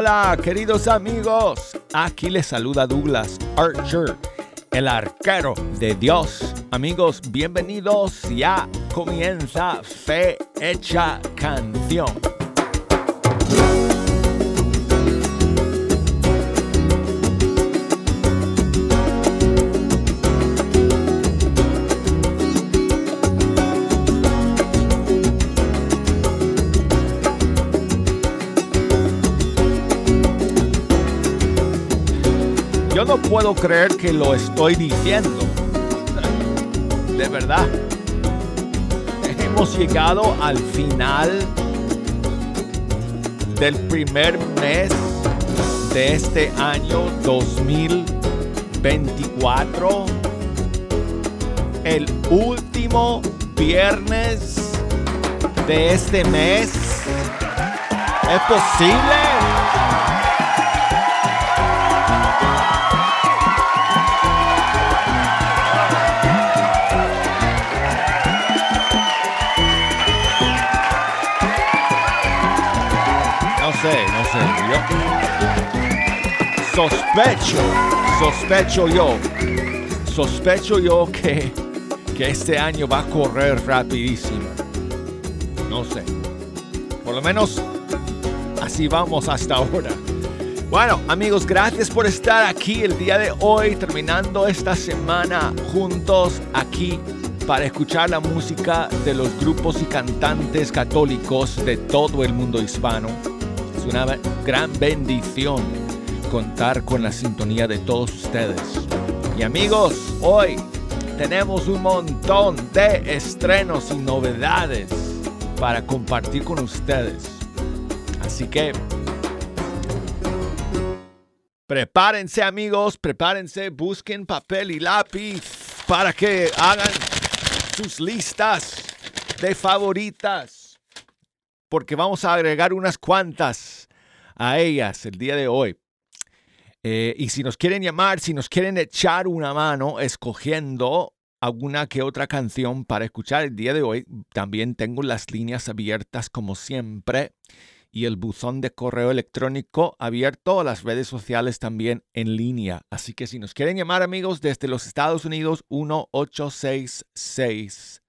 Hola, queridos amigos. Aquí les saluda Douglas Archer, el arquero de Dios. Amigos, bienvenidos. Ya comienza Fe Hecha Canción. No puedo creer que lo estoy diciendo. De verdad. Hemos llegado al final del primer mes de este año 2024. El último viernes de este mes. ¿Es posible? Sospecho, sospecho yo, sospecho yo que, que este año va a correr rapidísimo. No sé. Por lo menos así vamos hasta ahora. Bueno, amigos, gracias por estar aquí el día de hoy, terminando esta semana juntos aquí para escuchar la música de los grupos y cantantes católicos de todo el mundo hispano una gran bendición contar con la sintonía de todos ustedes. Y amigos, hoy tenemos un montón de estrenos y novedades para compartir con ustedes. Así que prepárense amigos, prepárense, busquen papel y lápiz para que hagan sus listas de favoritas porque vamos a agregar unas cuantas a ellas el día de hoy. Eh, y si nos quieren llamar, si nos quieren echar una mano escogiendo alguna que otra canción para escuchar el día de hoy, también tengo las líneas abiertas como siempre y el buzón de correo electrónico abierto, las redes sociales también en línea. Así que si nos quieren llamar amigos desde los Estados Unidos, 1866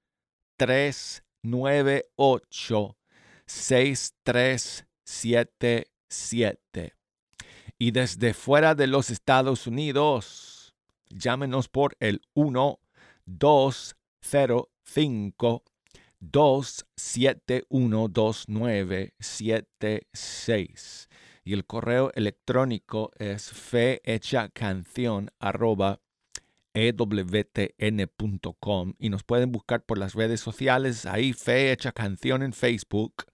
398 6377. Y desde fuera de los Estados Unidos, llámenos por el 1 205 271 2976 y el correo electrónico es fehechacanción arroba ewtn.com y nos pueden buscar por las redes sociales, ahí Fe Canción en Facebook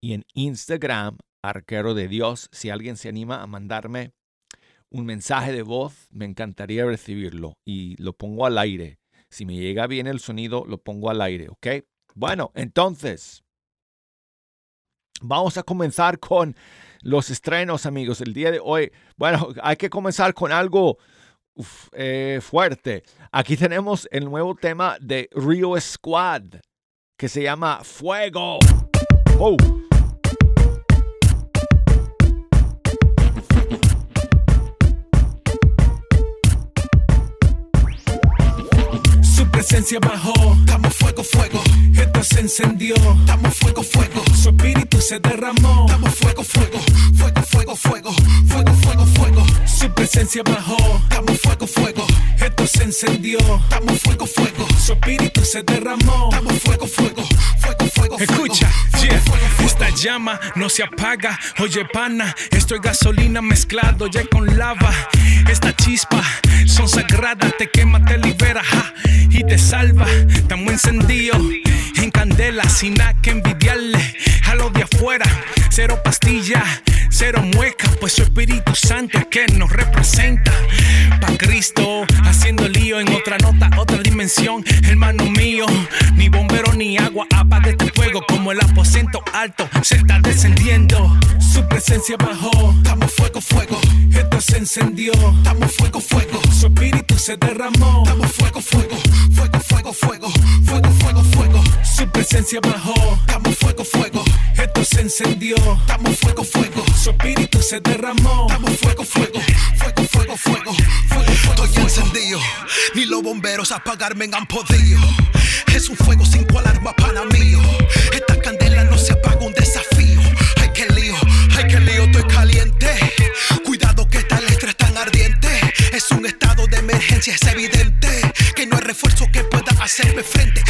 y en Instagram, Arquero de Dios. Si alguien se anima a mandarme un mensaje de voz, me encantaría recibirlo y lo pongo al aire. Si me llega bien el sonido, lo pongo al aire, ¿ok? Bueno, entonces, vamos a comenzar con los estrenos, amigos. El día de hoy, bueno, hay que comenzar con algo eh, fuerte. Aquí tenemos el nuevo tema de Rio Squad, que se llama Fuego. Oh. Presencia bajó, estamos fuego, fuego. Esto se encendió, estamos fuego, fuego. Su espíritu se derramó, estamos fuego, fuego. Fuego, fuego, fuego. Fuego, fuego, fuego. Su presencia bajó, estamos fuego, fuego. Esto se encendió, estamos fuego, fuego. Su espíritu se derramó, estamos fuego, fuego. Fuego, fuego, fuego. Escucha, yeah. Esta llama no se apaga. Oye, pana, esto es gasolina mezclado ya con lava. Esta chispa son sagradas, te quema, te libera ja, y te salva. Estamos encendidos en candela, sin nada que envidiarle a los de afuera. Cero pastilla, cero mueca, pues su Espíritu Santo es que nos representa. Pa' Cristo, haciendo lío en otra nota, otra dimensión, hermano mío. Ni bombero ni agua, apaga este fuego como el aposento alto se está descendiendo. Su presencia bajó, estamos fuego, fuego. Esto se encendió, estamos fuego, fuego. Su espíritu se derramó, estamos fuego, fuego. Presencia bajó, fuego, fuego. Esto se encendió. Estamos fuego, fuego. Su espíritu se derramó. Estamos fuego, fuego. Fuego, fuego, fuego. Fuego, fuego. Estoy encendido. Ni los bomberos apagarme han podido. Es un fuego sin cual arma pana mío. Esta candela no se apaga un desafío. Ay, que lío, ay, que lío, estoy caliente. Cuidado que esta letra es tan ardiente. Es un estado de emergencia, es evidente que no hay refuerzo que pueda hacerme frente.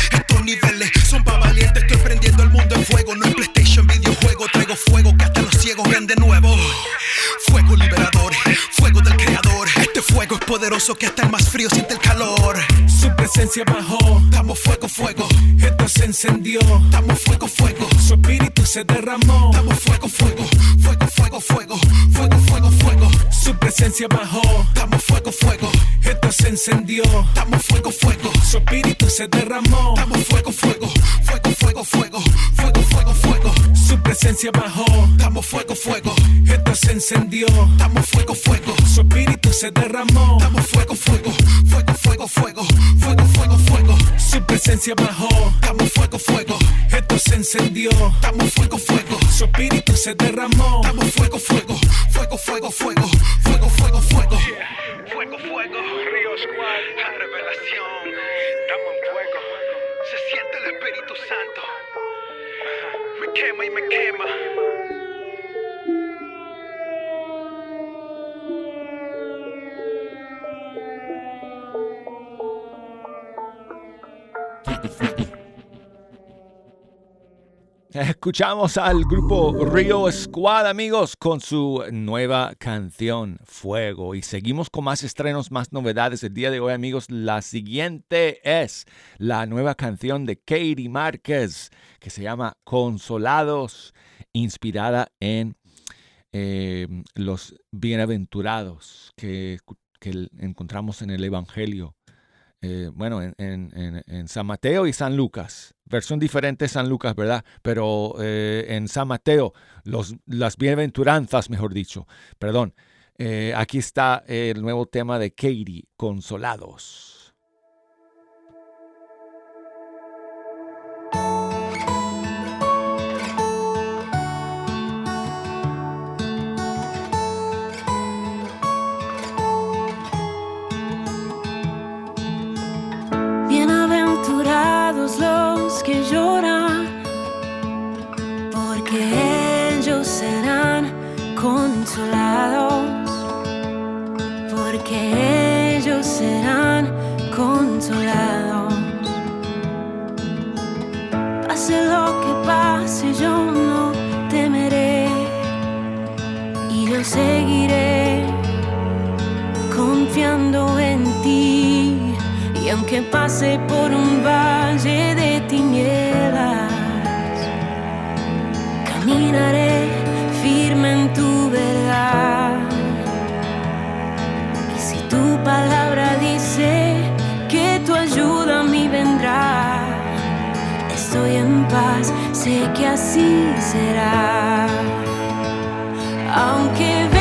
Ciegos ven de nuevo. Fuego liberador, fuego del creador. Este fuego es poderoso que hasta el más frío siente el calor. Presencia bajó. Estamos fuego, fuego. Esto se encendió. Estamos fuego, fuego. Su espíritu se derramó. Estamos fuego, fuego. Fuego, fuego, fuego. Fuego, fuego, fuego. Su presencia bajó. Estamos fuego, fuego. Esto se encendió. Estamos fuego, fuego. Su espíritu se derramó. Estamos fuego, fuego. Fuego, fuego, fuego. Fuego, fuego, fuego. Su presencia bajó. Estamos fuego, fuego. Esto se encendió. Estamos fuego, fuego. Su espíritu se derramó. Estamos fuego, fuego. Fuego, fuego, fuego. Fuego, fuego, fuego. Su presencia bajó. Estamos fuego, fuego. Esto se encendió. Estamos fuego, fuego. Su espíritu se derramó. Estamos fuego, fuego. Fuego, fuego, fuego. Fuego, fuego, fuego. Fuego, fuego, Río Squad, la revelación. Estamos en fuego. Se siente el Espíritu Santo. Me quema y me quema. Escuchamos al grupo Rio Squad, amigos, con su nueva canción Fuego. Y seguimos con más estrenos, más novedades. El día de hoy, amigos, la siguiente es la nueva canción de Katie Márquez, que se llama Consolados, inspirada en eh, los bienaventurados que encontramos en el Evangelio. Eh, bueno, en, en, en, San Mateo y San Lucas. Versión diferente San Lucas, ¿verdad? Pero eh, en San Mateo, los, las bienaventuranzas, mejor dicho. Perdón. Eh, aquí está el nuevo tema de Katie, Consolados. Porque ellos serán consolados. Pase lo que pase, yo no temeré y yo seguiré confiando en ti. Y aunque pase por un palabra dice que tu ayuda a mí vendrá, estoy en paz, sé que así será. Aunque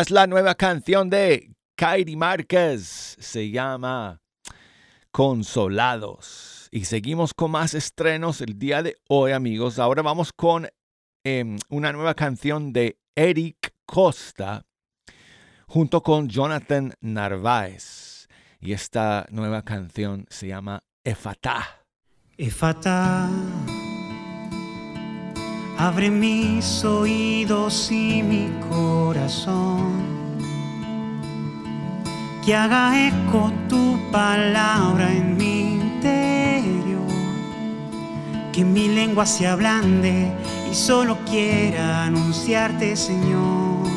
Es la nueva canción de Kairi Márquez. Se llama Consolados. Y seguimos con más estrenos el día de hoy, amigos. Ahora vamos con em, una nueva canción de Eric Costa junto con Jonathan Narváez. Y esta nueva canción se llama Efatá. Efatá, abre mis oídos y mi corazón, que haga eco tu palabra en mi interior, que mi lengua se ablande y solo quiera anunciarte, Señor.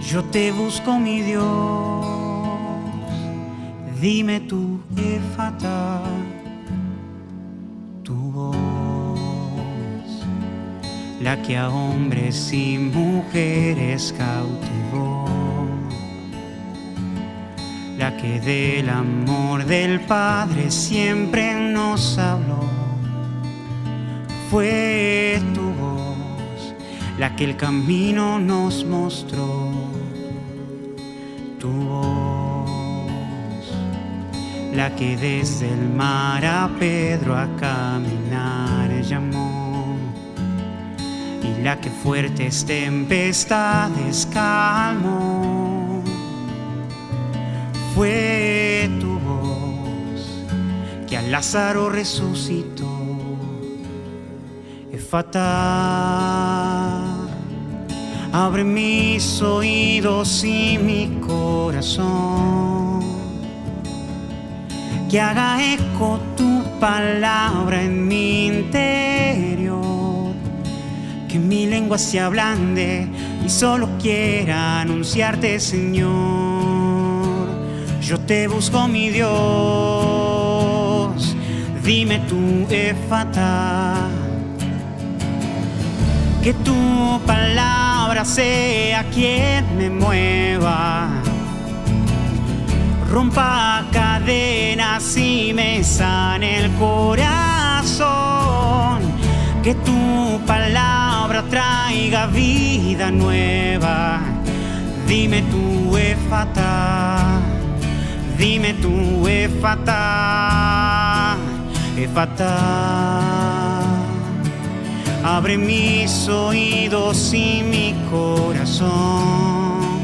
Yo te busco, mi Dios, dime tú, tu la que a hombres y mujeres cautivó, la que del amor del Padre siempre nos habló, fue tu voz, la que el camino nos mostró, tu voz la que desde el mar a Pedro a caminar llamó, y la que fuertes tempestades calmó. Fue tu voz que a Lázaro resucitó. Efata, abre mis oídos y mi corazón que haga eco tu palabra en mi interior, que mi lengua se ablande y solo quiera anunciarte, Señor. Yo te busco, mi Dios, dime tu efata, que tu palabra sea quien me mueva rompa cadenas y me sane el corazón. Que tu palabra traiga vida nueva. Dime tu efata, dime tu efata, efata. Abre mis oídos y mi corazón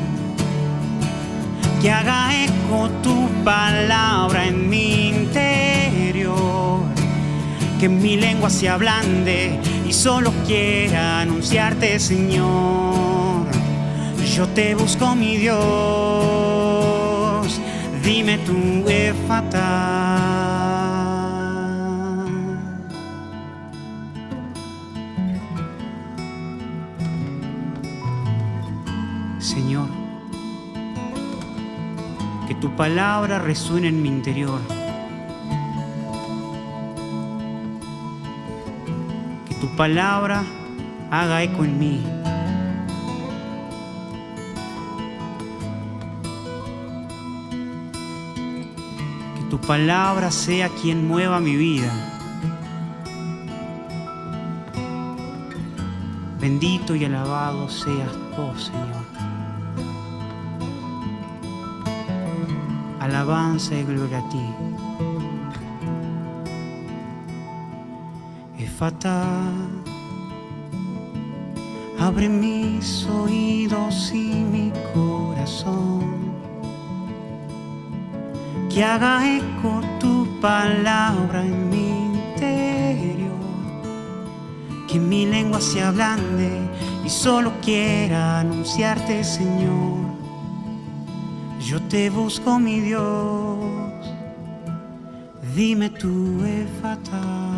que haga eco tu palabra en mi interior, que mi lengua se ablande y solo quiera anunciarte, Señor. Yo te busco, mi Dios, dime tu efata. Señor, que tu palabra resuene en mi interior. Palabra haga eco en mí. Que tu palabra sea quien mueva mi vida. Bendito y alabado seas vos, Señor. alabanza y gloria a ti. Efata, abre mis oídos y mi corazón, que haga eco tu palabra en mi interior, que mi lengua se ablande y solo quiera anunciarte, Señor. Yo te busco, mi Dios, dime tu efata.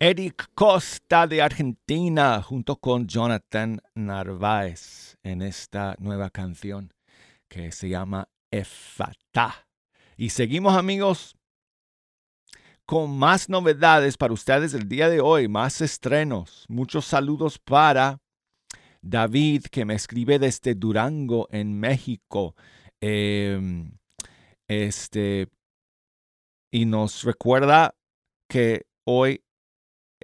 Eric Costa de Argentina junto con Jonathan Narváez en esta nueva canción que se llama Efata. Y seguimos amigos con más novedades para ustedes el día de hoy, más estrenos. Muchos saludos para David, que me escribe desde Durango, en México. Em, este, y nos recuerda que hoy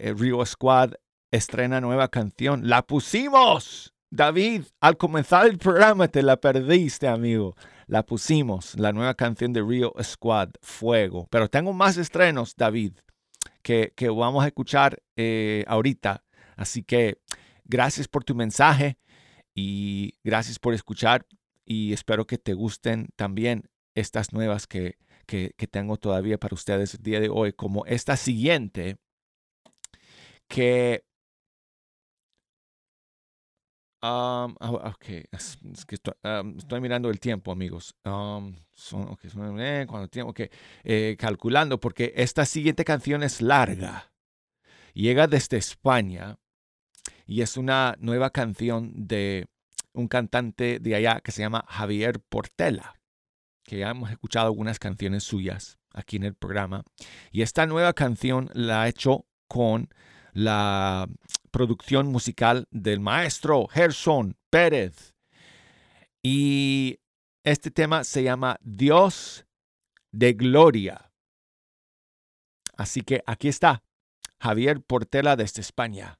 el Rio Squad estrena nueva canción. La pusimos. David, al comenzar el programa te la perdiste, amigo. La pusimos, la nueva canción de Rio Squad, Fuego. Pero tengo más estrenos, David, que, que vamos a escuchar eh, ahorita. Así que gracias por tu mensaje y gracias por escuchar y espero que te gusten también estas nuevas que, que, que tengo todavía para ustedes el día de hoy, como esta siguiente, que Um, ok, que estoy, mirando el tiempo, amigos. Um, son, eh, cuando tiempo, okay, eh, calculando, porque esta siguiente canción es larga. Llega desde España y es una nueva canción de un cantante de allá que se llama Javier Portela, que ya hemos escuchado algunas canciones suyas aquí en el programa. Y esta nueva canción la ha hecho con la producción musical del maestro Gerson Pérez. Y este tema se llama Dios de Gloria. Así que aquí está Javier Portela desde España.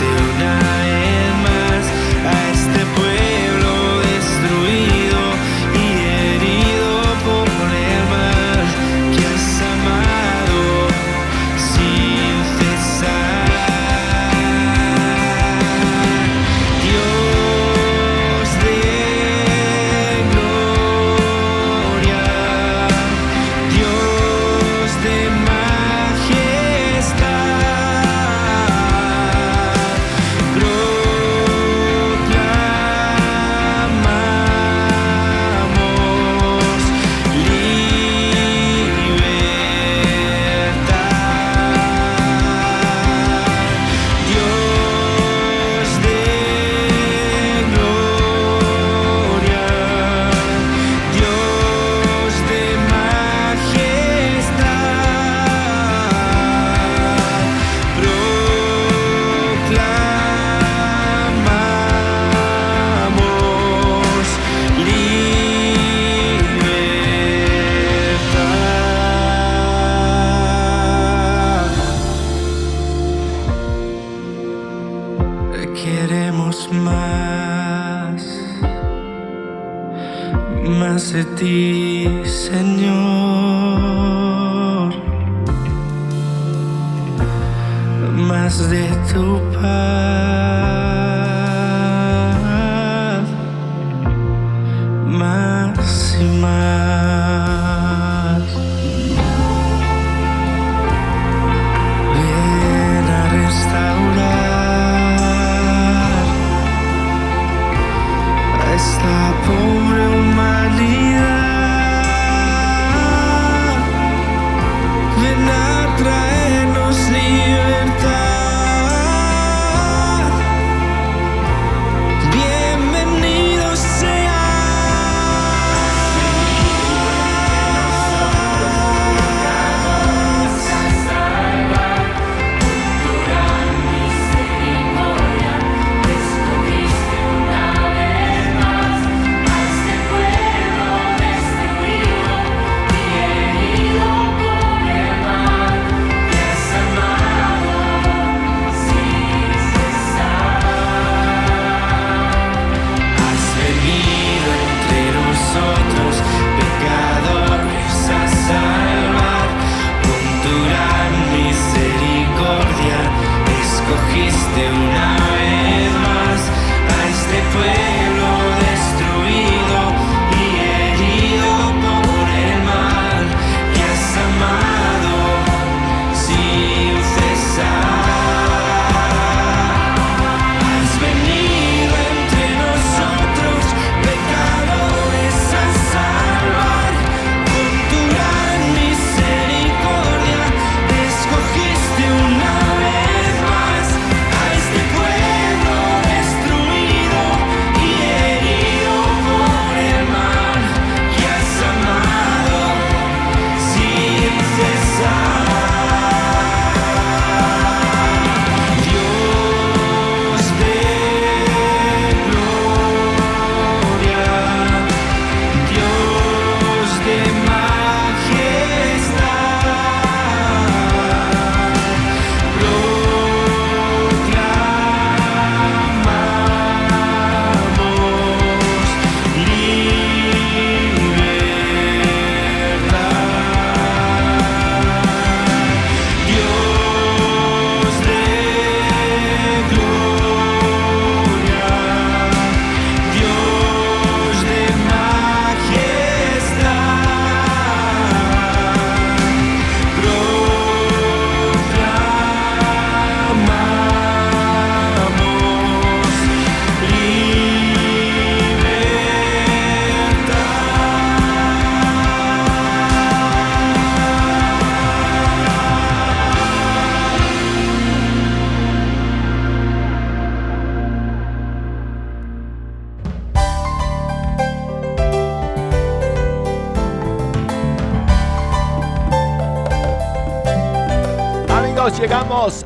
este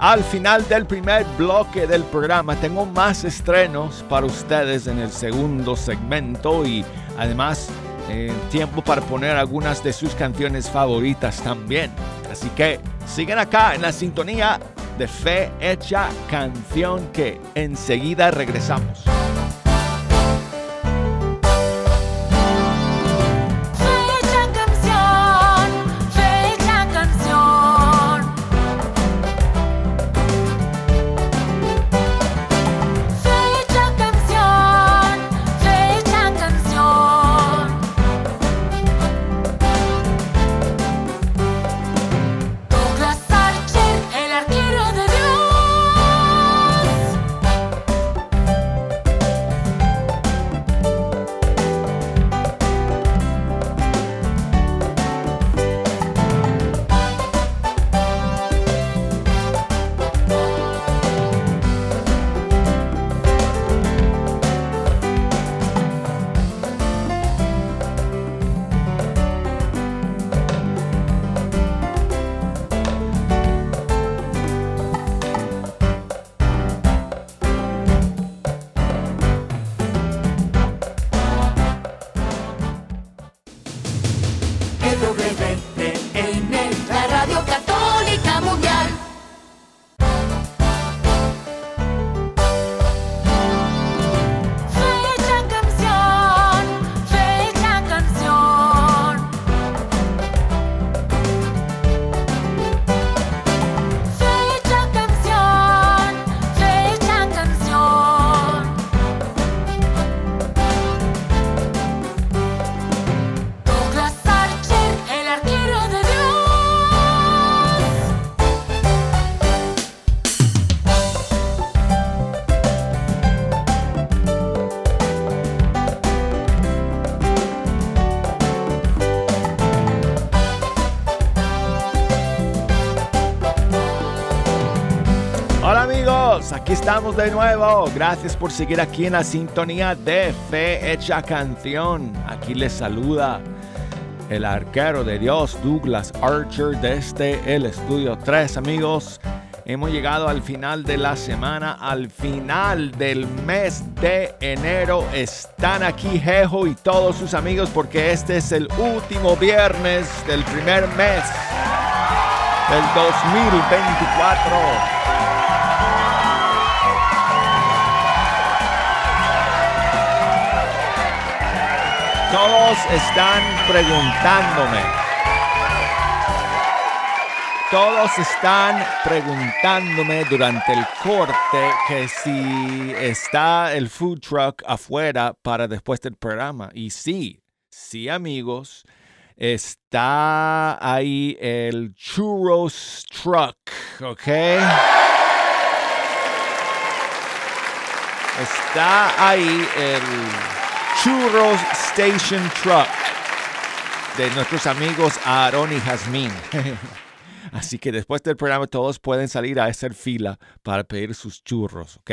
al final del primer bloque del programa. Tengo más estrenos para ustedes en el segundo segmento y además eh, tiempo para poner algunas de sus canciones favoritas también. Así que sigan acá en la sintonía de Fe Hecha Canción que enseguida regresamos. De nuevo. Gracias por seguir aquí en la sintonía de Fe Hecha Canción. Aquí les saluda el arquero de Dios, Douglas Archer, desde el estudio 3, amigos. Hemos llegado al final de la semana, al final del mes de enero. Están aquí Jejo y todos sus amigos porque este es el último viernes del primer mes del 2024. Todos están preguntándome. Todos están preguntándome durante el corte que si está el food truck afuera para después del programa. Y sí, sí amigos, está ahí el churros truck, ¿ok? Está ahí el Churros Station Truck de nuestros amigos Aaron y Jazmín. Así que después del programa todos pueden salir a hacer fila para pedir sus churros, ¿ok?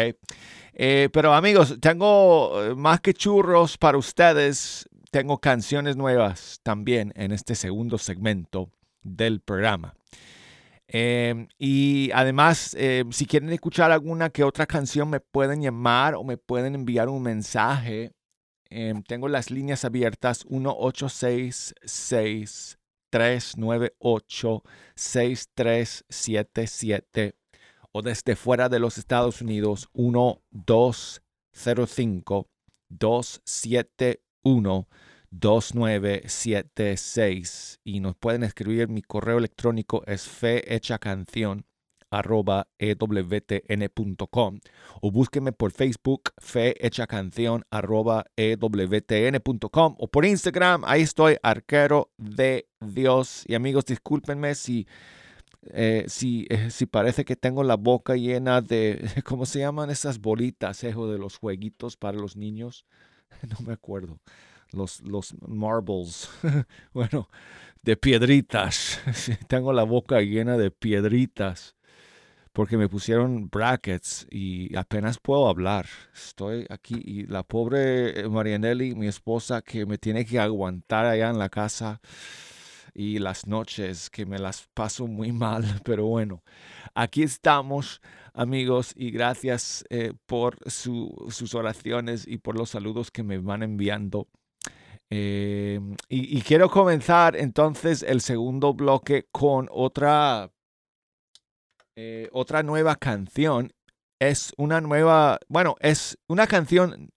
Eh, pero amigos, tengo eh, más que churros para ustedes, tengo canciones nuevas también en este segundo segmento del programa. Em, y además, em, si quieren escuchar alguna que otra canción, me pueden llamar o me pueden enviar un mensaje Em, tengo las líneas abiertas 1-866-398-6377 o desde fuera de los Estados Unidos 1-205-271. 2976 y nos pueden escribir mi correo electrónico es canción arroba ewtn.com o búsqueme por Facebook Fe Hecha Canción arroba ewtn.com o por Instagram, ahí estoy, arquero de Dios. Y amigos, discúlpenme si, eh, si, eh, si parece que tengo la boca llena de, ¿cómo se llaman esas bolitas, hijo, de los jueguitos para los niños? No me acuerdo. Los, los marbles. bueno, de piedritas. Tengo la boca llena de piedritas porque me pusieron brackets y apenas puedo hablar. Estoy aquí y la pobre Marianelli, mi esposa, que me tiene que aguantar allá en la casa, y las noches que me las paso muy mal, pero bueno, aquí estamos amigos y gracias eh, por sus oraciones y por los saludos que me van enviando. Eh, y, y, quiero comenzar entonces el segundo bloque con otra, eh, otra nueva canción. Es una nueva, bueno, es una canción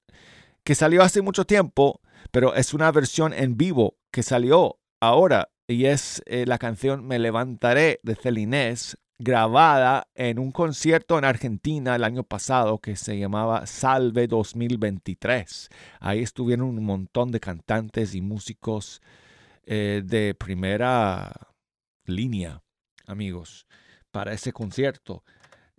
que salió hace mucho tiempo, pero es una versión en vivo que salió ahora y es la canción Me levantaré de Celinés grabada en un concierto en Argentina el año pasado que se llamaba Salve 2023. Ahí estuvieron un montón de cantantes y músicos eh, de primera línea, amigos, para ese concierto.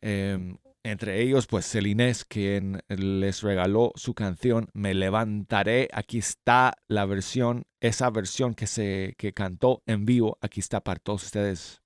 Em, entre ellos, pues Celinés, quien les regaló su canción Me levantaré. Aquí está la versión, esa versión que se que cantó en vivo. Aquí está para todos ustedes.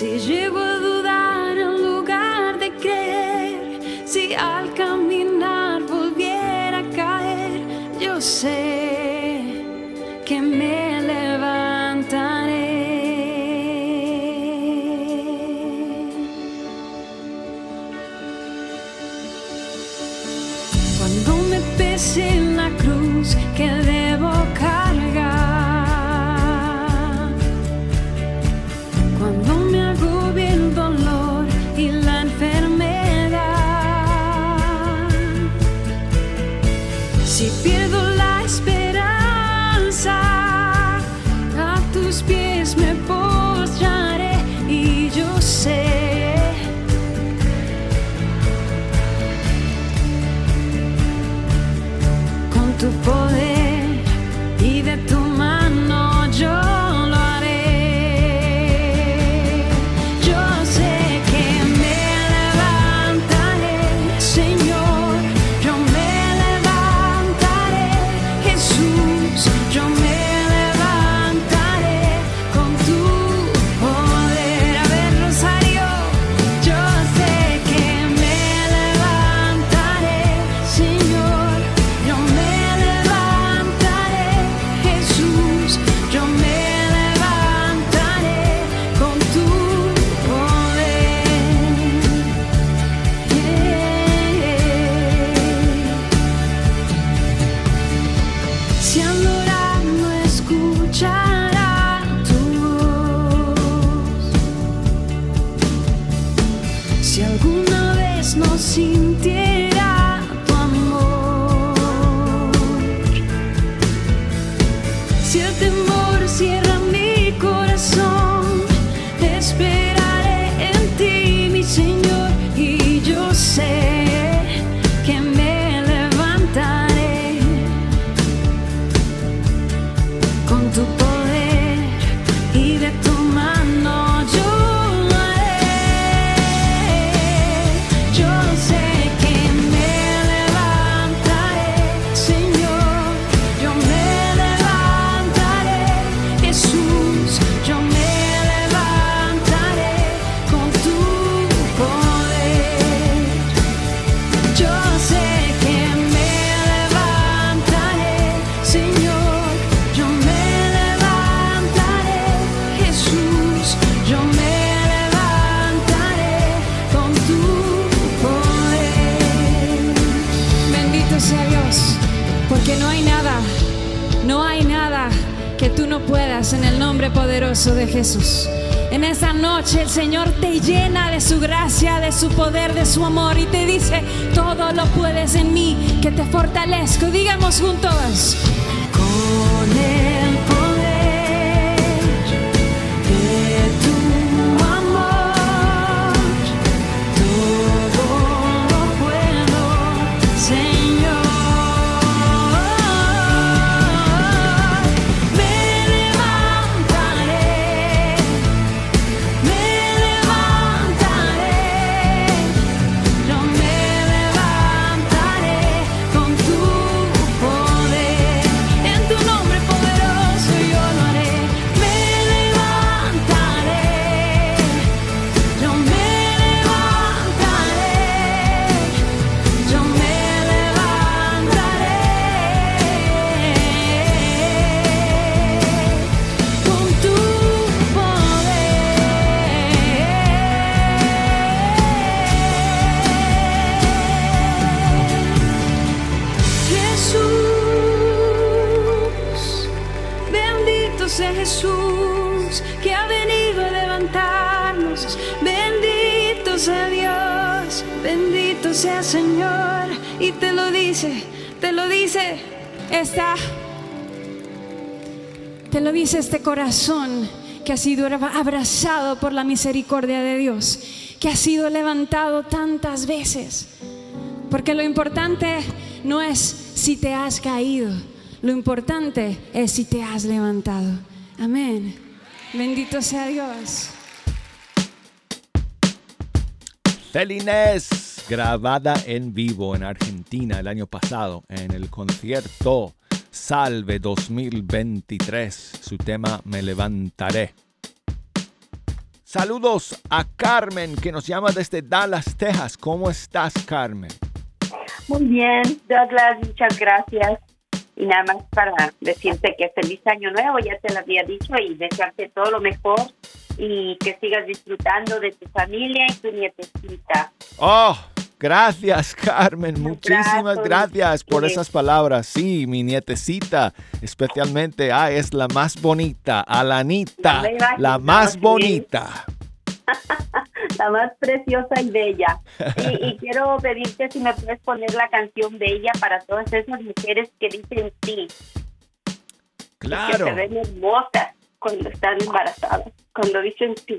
Si llego si el temor cierra Jesús. En esa noche el Señor te llena de su gracia, de su poder, de su amor y te dice, todo lo puedes en mí, que te fortalezco. Digamos juntos, con el Dice este corazón que ha sido abrazado por la misericordia de Dios, que ha sido levantado tantas veces. Porque lo importante no es si te has caído, lo importante es si te has levantado. Amén. Bendito sea Dios. Felinés, grabada en vivo en Argentina el año pasado en el concierto Salve 2023, su tema Me levantaré. Saludos a Carmen que nos llama desde Dallas, Texas. ¿Cómo estás, Carmen? Muy bien, Douglas, muchas gracias. Y nada más para decirte que feliz año nuevo, ya te lo había dicho, y desearte todo lo mejor y que sigas disfrutando de tu familia y tu nietecita. Oh, gracias Carmen, muchísimas gracias por esas palabras. Sí, mi nietecita, especialmente, ah, es la más bonita, Alanita, la más bonita. la más preciosa y bella. Y, quiero pedirte si me puedes poner la canción Bella para todas esas mujeres que dicen sí. Claro. Que se ven hermosas cuando están embarazadas, cuando dicen sí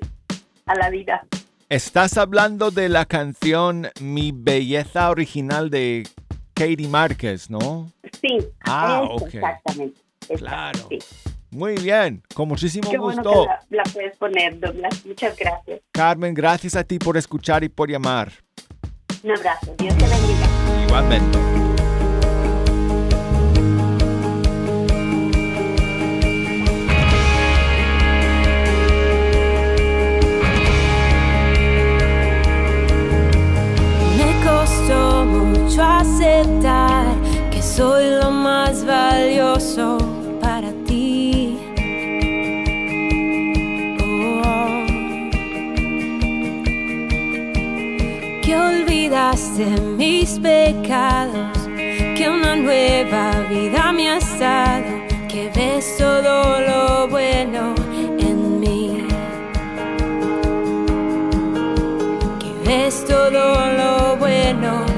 a la vida. Estás hablando de la canción Mi Belleza original de Katie Márquez, ¿no? Sí. Ah, ok. Exactamente. Claro. Muy bien, con muchísimo Qué gusto. Bueno que la, puedes poner, Douglas. Muchas gracias. Carmen, gracias a ti por escuchar y por llamar. Un abrazo. Dios te bendiga. Igualmente. Aceptar que soy lo más valioso de mis pecados, que una nueva vida me has dado, que ves todo lo bueno en mí, que ves todo lo bueno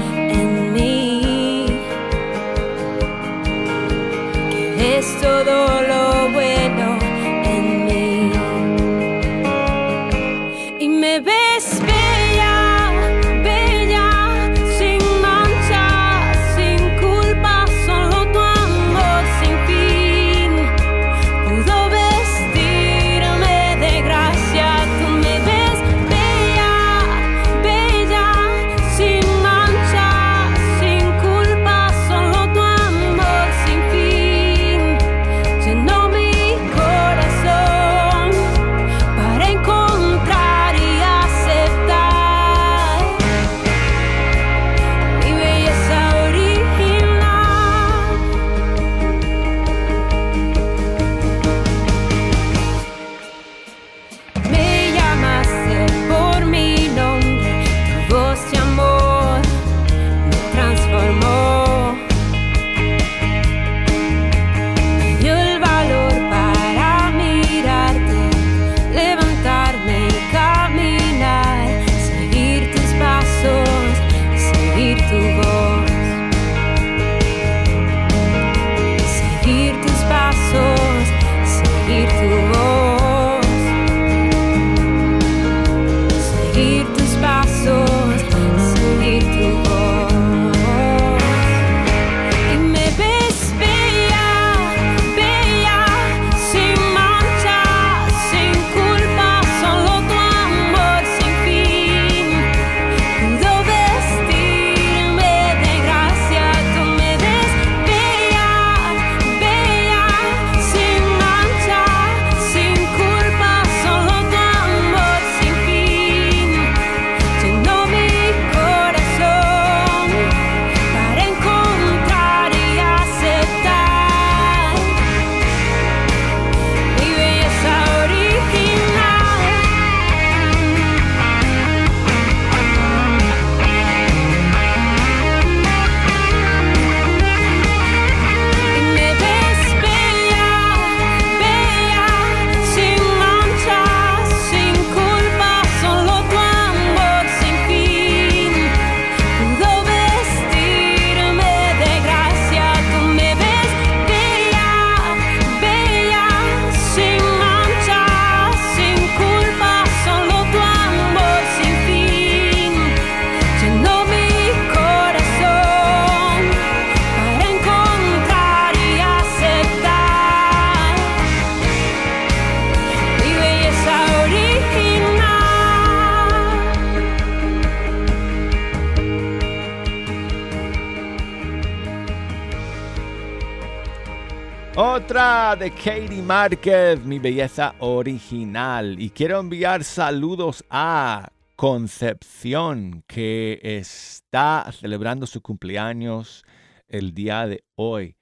Márquez, mi belleza original. Y quiero enviar saludos a Concepción, que está celebrando su cumpleaños el día de hoy.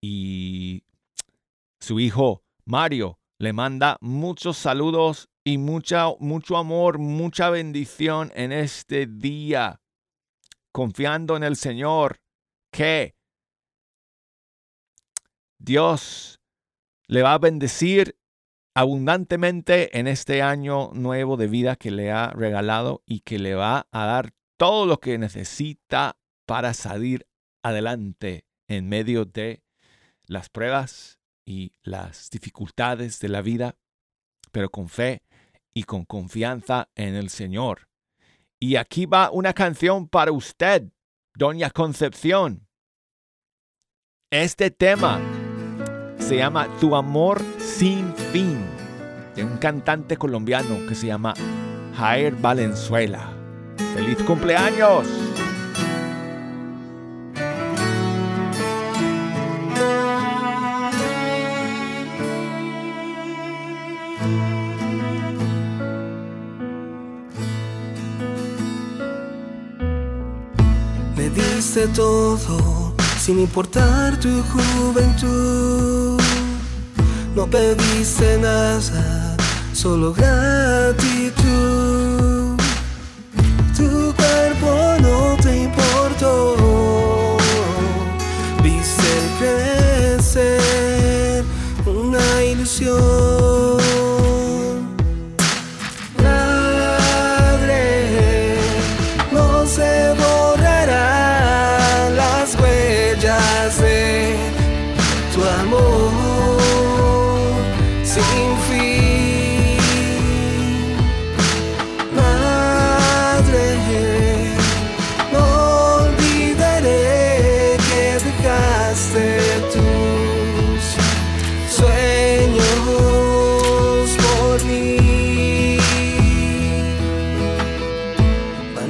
Y su hijo Mario le manda muchos saludos y mucha, mucho amor, mucha bendición en este día, confiando en el Señor que Dios le va a bendecir abundantemente en este año nuevo de vida que le ha regalado y que le va a dar todo lo que necesita para salir adelante en medio de las pruebas y las dificultades de la vida, pero con fe y con confianza en el Señor. Y aquí va una canción para usted, Doña Concepción. Este tema se llama Tu amor sin fin, de un cantante colombiano que se llama Jair Valenzuela. ¡Feliz cumpleaños! Me diste todo sin importar tu juventud. No pediste nada, solo gratitud. Tu cuerpo no te importó. Viste crecer una ilusión.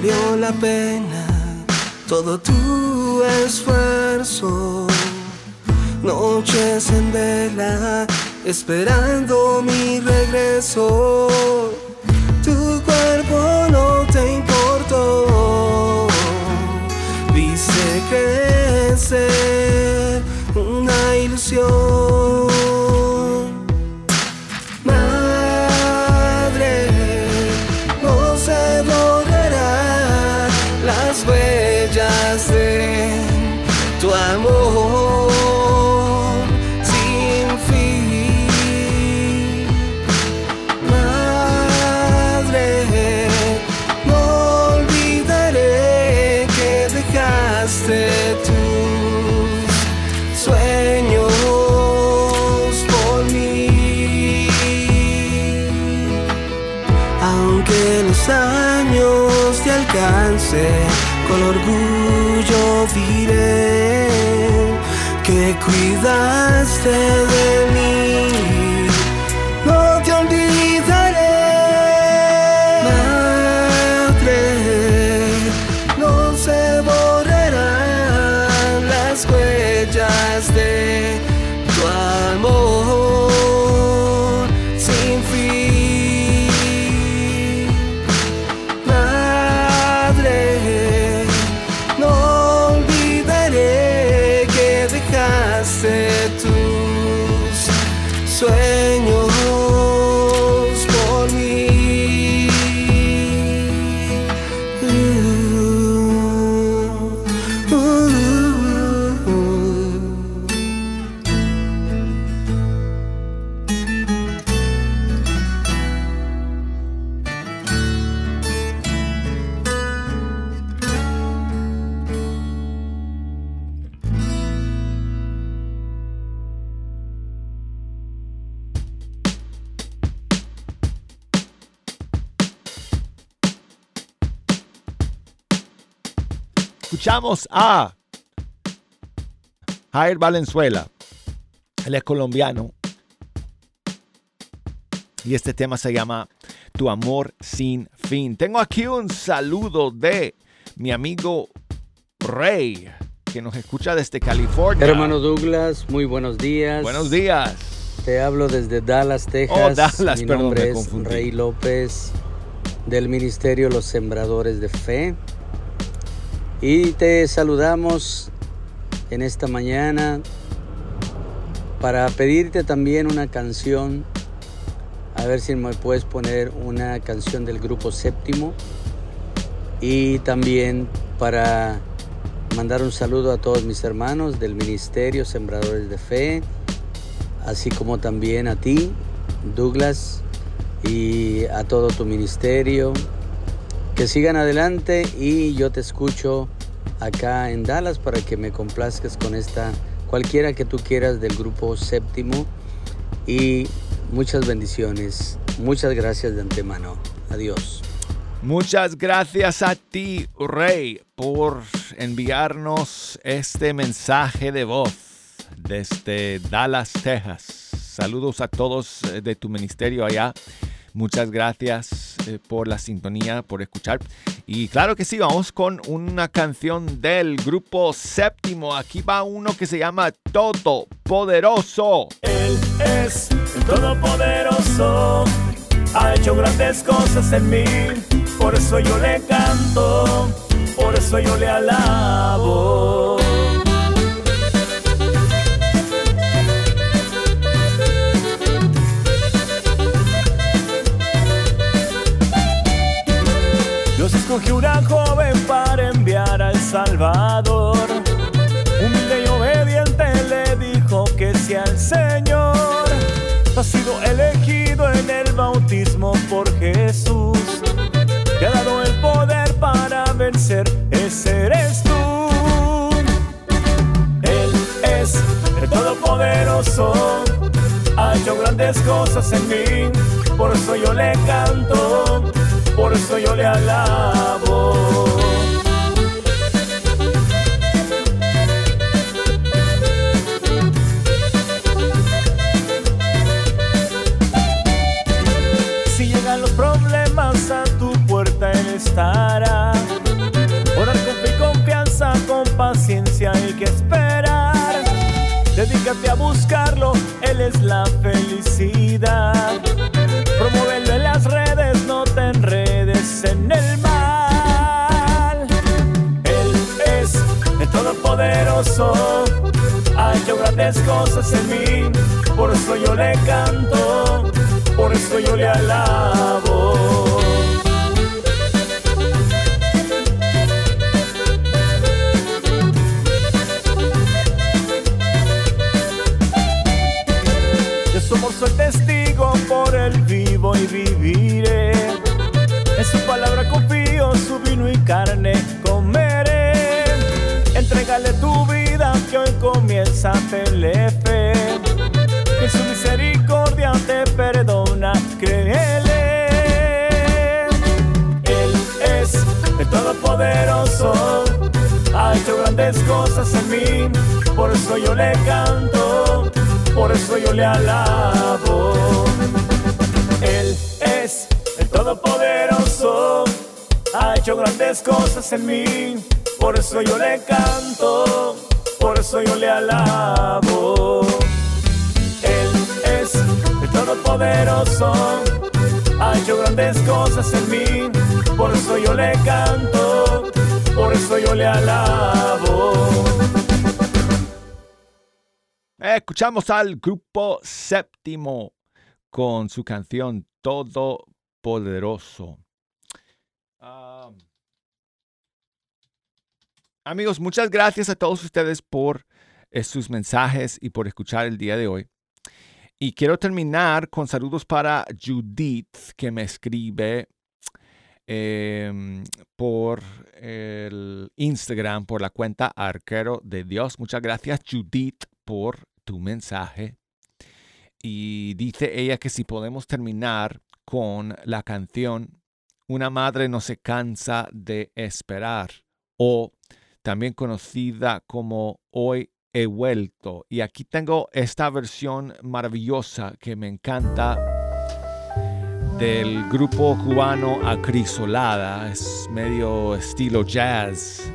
Valió la pena todo tu esfuerzo. Noches en vela, esperando mi regreso. Tu cuerpo no te importó. Viste crecer una ilusión. Escuchamos a Jair Valenzuela. Él es colombiano. Y este tema se llama Tu amor sin fin. Tengo aquí un saludo de mi amigo Rey que nos escucha desde California. Hermano Douglas, muy buenos días. Buenos días. Te hablo desde Dallas, Texas. Oh, Dallas, Mi perdón, nombre me es. Rey López del Ministerio Los Sembradores de Fe. Y te saludamos en esta mañana para pedirte también una canción. A ver si me puedes poner una canción del grupo séptimo. Y también para mandar un saludo a todos mis hermanos del Ministerio Sembradores de Fe, así como también a ti, Douglas, y a todo tu ministerio. Que sigan adelante y yo te escucho acá en Dallas para que me complazcas con esta, cualquiera que tú quieras del grupo séptimo. Y muchas bendiciones. Muchas gracias de antemano. Adiós. Muchas gracias a ti, Rey, por enviarnos este mensaje de voz desde Dallas, Texas. Saludos a todos de tu ministerio allá. Muchas gracias eh, por la sintonía, por escuchar. Y claro que sí, vamos con una canción del grupo séptimo. Aquí va uno que se llama Todo Poderoso. Él es Todopoderoso, ha hecho grandes cosas en mí, por eso yo le canto, por eso yo le alabo. Escogió una joven para enviar al Salvador. Humilde y obediente le dijo que sea el Señor. Ha sido elegido en el bautismo por Jesús. Te ha dado el poder para vencer, ese eres tú. Él es el Todopoderoso, ha hecho grandes cosas en mí. Por eso yo le canto, por eso yo le alabo. Si llegan los problemas a tu puerta, Él estará. Orar con fe y confianza, con paciencia hay que esperar. Dedícate a buscarlo, Él es la felicidad. Todopoderoso, ha grandes cosas en mí, por eso yo le canto, por eso yo le alabo. Fe. Que su misericordia te perdona, créele. Él es el Todopoderoso, ha hecho grandes cosas en mí, por eso yo le canto, por eso yo le alabo. Él es el Todopoderoso, ha hecho grandes cosas en mí, por eso yo le canto, por eso yo le alabo. Él es el Todopoderoso, ha hecho grandes cosas en mí, por eso yo le canto, por eso yo le alabo. Escuchamos al grupo séptimo con su canción Todopoderoso. Amigos, muchas gracias a todos ustedes por eh, sus mensajes y por escuchar el día de hoy. Y quiero terminar con saludos para Judith, que me escribe em, por el Instagram, por la cuenta Arquero de Dios. Muchas gracias, Judith, por tu mensaje. Y dice ella que si podemos terminar con la canción Una madre no se cansa de esperar o también conocida como Hoy he vuelto. Y aquí tengo esta versión maravillosa que me encanta del grupo cubano Acrisolada. Es medio estilo jazz.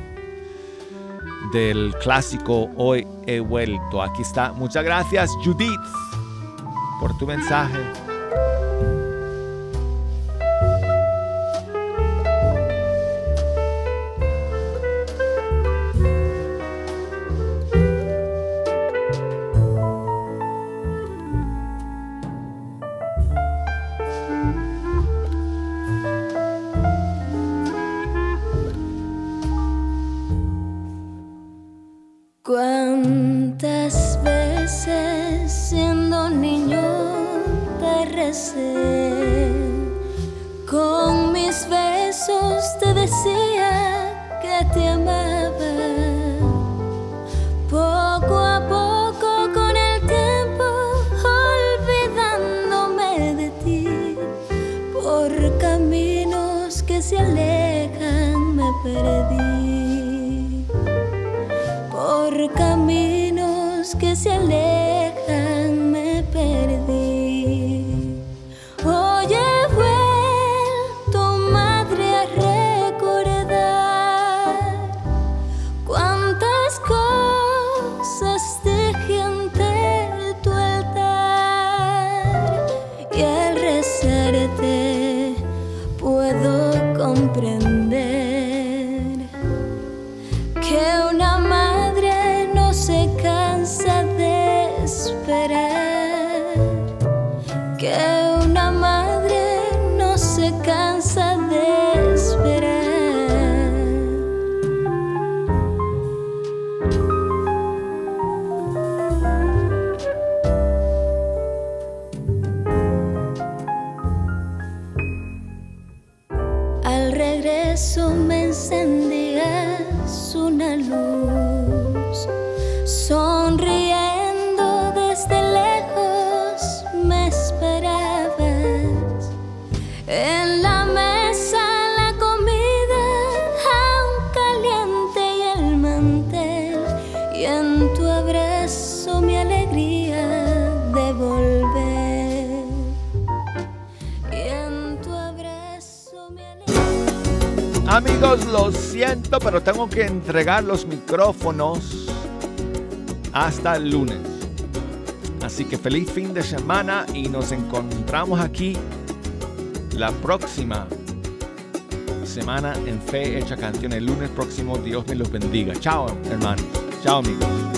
del clásico Hoy he vuelto. Aquí está. Muchas gracias Judith por tu mensaje. Que entregar los micrófonos hasta el lunes. Así que feliz fin de semana y nos encontramos aquí la próxima semana en Fe Hecha Canción. El lunes próximo, Dios me los bendiga. Chao, hermanos. Chao, amigos.